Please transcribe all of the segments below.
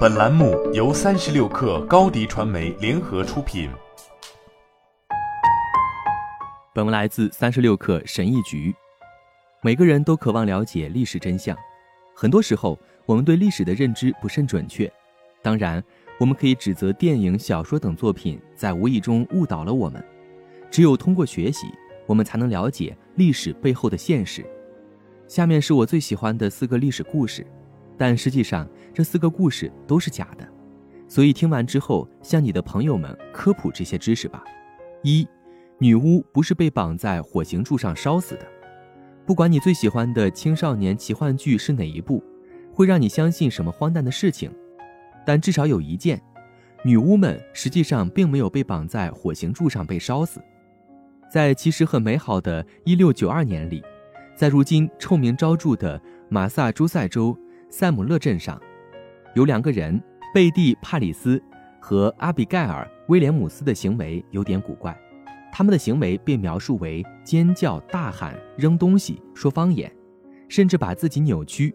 本栏目由三十六氪高低传媒联合出品。本文来自三十六氪神译局。每个人都渴望了解历史真相，很多时候我们对历史的认知不甚准确。当然，我们可以指责电影、小说等作品在无意中误导了我们。只有通过学习，我们才能了解历史背后的现实。下面是我最喜欢的四个历史故事，但实际上这四个故事都是假的。所以听完之后，向你的朋友们科普这些知识吧。一，女巫不是被绑在火刑柱上烧死的。不管你最喜欢的青少年奇幻剧是哪一部，会让你相信什么荒诞的事情，但至少有一件，女巫们实际上并没有被绑在火刑柱上被烧死。在其实很美好的1692年里，在如今臭名昭著的马萨诸塞州塞姆勒镇上，有两个人贝蒂·帕里斯和阿比盖尔·威廉姆斯的行为有点古怪，他们的行为被描述为尖叫、大喊、扔东西、说方言，甚至把自己扭曲，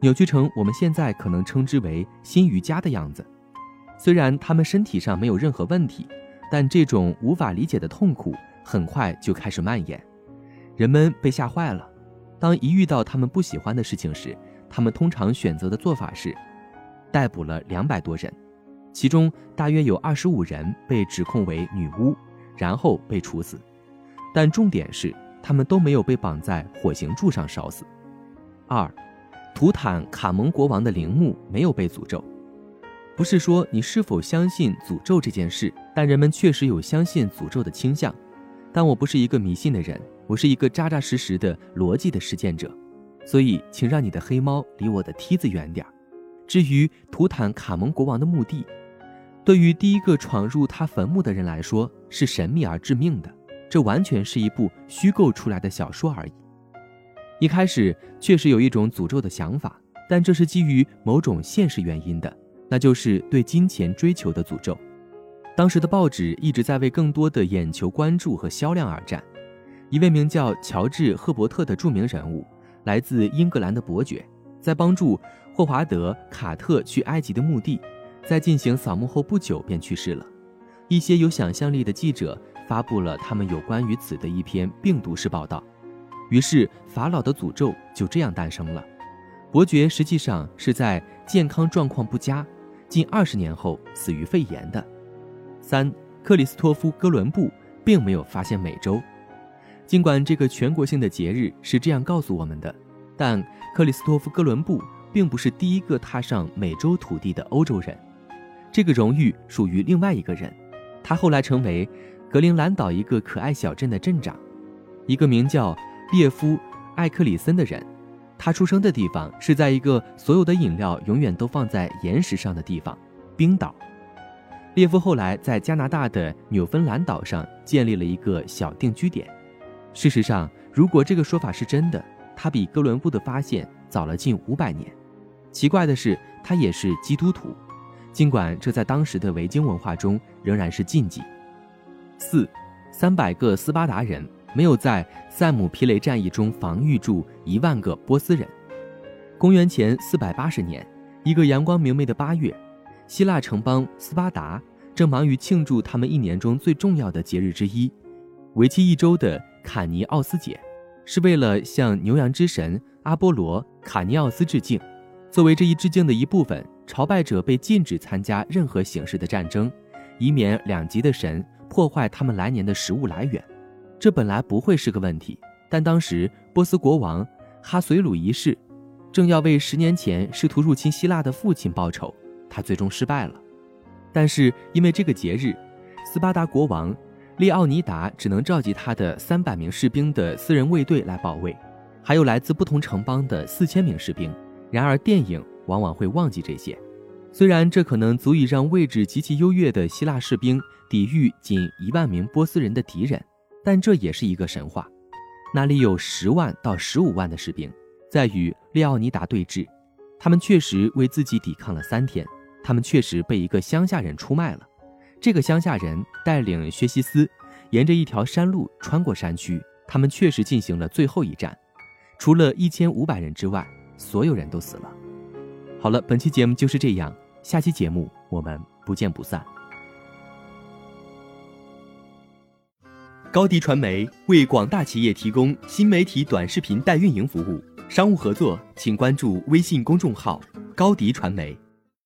扭曲成我们现在可能称之为新瑜伽的样子。虽然他们身体上没有任何问题，但这种无法理解的痛苦。很快就开始蔓延，人们被吓坏了。当一遇到他们不喜欢的事情时，他们通常选择的做法是逮捕了两百多人，其中大约有二十五人被指控为女巫，然后被处死。但重点是，他们都没有被绑在火刑柱上烧死。二，图坦卡蒙国王的陵墓没有被诅咒。不是说你是否相信诅咒这件事，但人们确实有相信诅咒的倾向。但我不是一个迷信的人，我是一个扎扎实实的逻辑的实践者，所以请让你的黑猫离我的梯子远点儿。至于图坦卡蒙国王的墓地，对于第一个闯入他坟墓的人来说是神秘而致命的，这完全是一部虚构出来的小说而已。一开始确实有一种诅咒的想法，但这是基于某种现实原因的，那就是对金钱追求的诅咒。当时的报纸一直在为更多的眼球关注和销量而战。一位名叫乔治·赫伯特的著名人物，来自英格兰的伯爵，在帮助霍华德·卡特去埃及的墓地，在进行扫墓后不久便去世了。一些有想象力的记者发布了他们有关于此的一篇病毒式报道，于是法老的诅咒就这样诞生了。伯爵实际上是在健康状况不佳，近二十年后死于肺炎的。三，克里斯托夫·哥伦布并没有发现美洲，尽管这个全国性的节日是这样告诉我们的，但克里斯托夫·哥伦布并不是第一个踏上美洲土地的欧洲人，这个荣誉属于另外一个人，他后来成为格陵兰岛一个可爱小镇的镇长，一个名叫列夫·艾克里森的人，他出生的地方是在一个所有的饮料永远都放在岩石上的地方——冰岛。列夫后来在加拿大的纽芬兰岛上建立了一个小定居点。事实上，如果这个说法是真的，他比哥伦布的发现早了近五百年。奇怪的是，他也是基督徒，尽管这在当时的维京文化中仍然是禁忌。四，三百个斯巴达人没有在塞姆皮雷战役中防御住一万个波斯人。公元前四百八十年，一个阳光明媚的八月。希腊城邦斯巴达正忙于庆祝他们一年中最重要的节日之一——为期一周的卡尼奥斯节，是为了向牛羊之神阿波罗卡尼奥斯致敬。作为这一致敬的一部分，朝拜者被禁止参加任何形式的战争，以免两极的神破坏他们来年的食物来源。这本来不会是个问题，但当时波斯国王哈随鲁一世正要为十年前试图入侵希腊的父亲报仇。他最终失败了，但是因为这个节日，斯巴达国王列奥尼达只能召集他的三百名士兵的私人卫队来保卫，还有来自不同城邦的四千名士兵。然而，电影往往会忘记这些。虽然这可能足以让位置极其优越的希腊士兵抵御仅一万名波斯人的敌人，但这也是一个神话。那里有十万到十五万的士兵在与列奥尼达对峙，他们确实为自己抵抗了三天。他们确实被一个乡下人出卖了。这个乡下人带领薛西斯沿着一条山路穿过山区他们确实进行了最后一战。除了一千五百人之外所有人都死了。好了本期节目就是这样下期节目我们不见不散。高迪传媒为广大企业提供新媒体短视频代运营服务商务合作请关注微信公众号高迪传媒